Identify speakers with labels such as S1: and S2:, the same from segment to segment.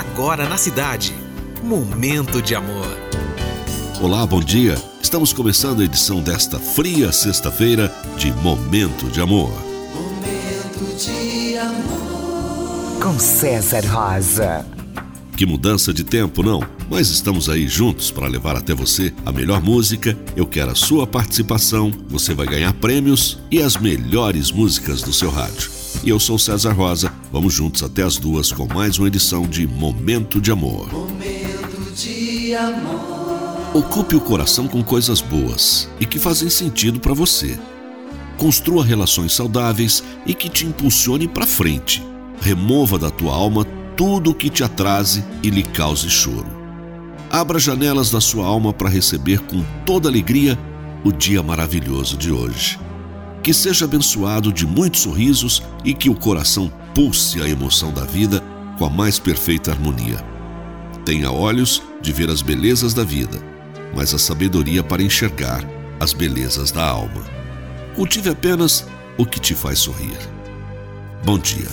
S1: agora na cidade. Momento de amor.
S2: Olá, bom dia. Estamos começando a edição desta fria sexta-feira de Momento de Amor.
S3: Momento de amor.
S4: Com César Rosa.
S2: Que mudança de tempo, não? Mas estamos aí juntos para levar até você a melhor música. Eu quero a sua participação. Você vai ganhar prêmios e as melhores músicas do seu rádio. E eu sou César Rosa. Vamos juntos até as duas com mais uma edição de Momento de Amor.
S3: Momento de amor.
S2: Ocupe o coração com coisas boas e que fazem sentido para você. Construa relações saudáveis e que te impulsione para frente. Remova da tua alma tudo o que te atrase e lhe cause choro. Abra janelas da sua alma para receber com toda alegria o dia maravilhoso de hoje. Que seja abençoado de muitos sorrisos e que o coração pulse a emoção da vida com a mais perfeita harmonia. Tenha olhos de ver as belezas da vida, mas a sabedoria para enxergar as belezas da alma. Cultive apenas o que te faz sorrir. Bom dia.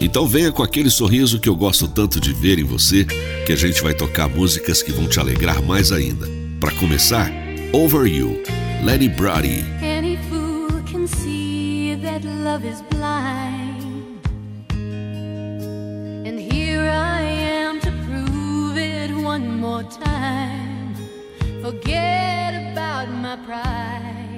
S2: Então venha com aquele sorriso que eu gosto tanto de ver em você, que a gente vai tocar músicas que vão te alegrar mais ainda. Para começar, Over You, Lenny Brody.
S5: Any fool can see that love is blind. And here I am to prove it one more time. Forget about my pride.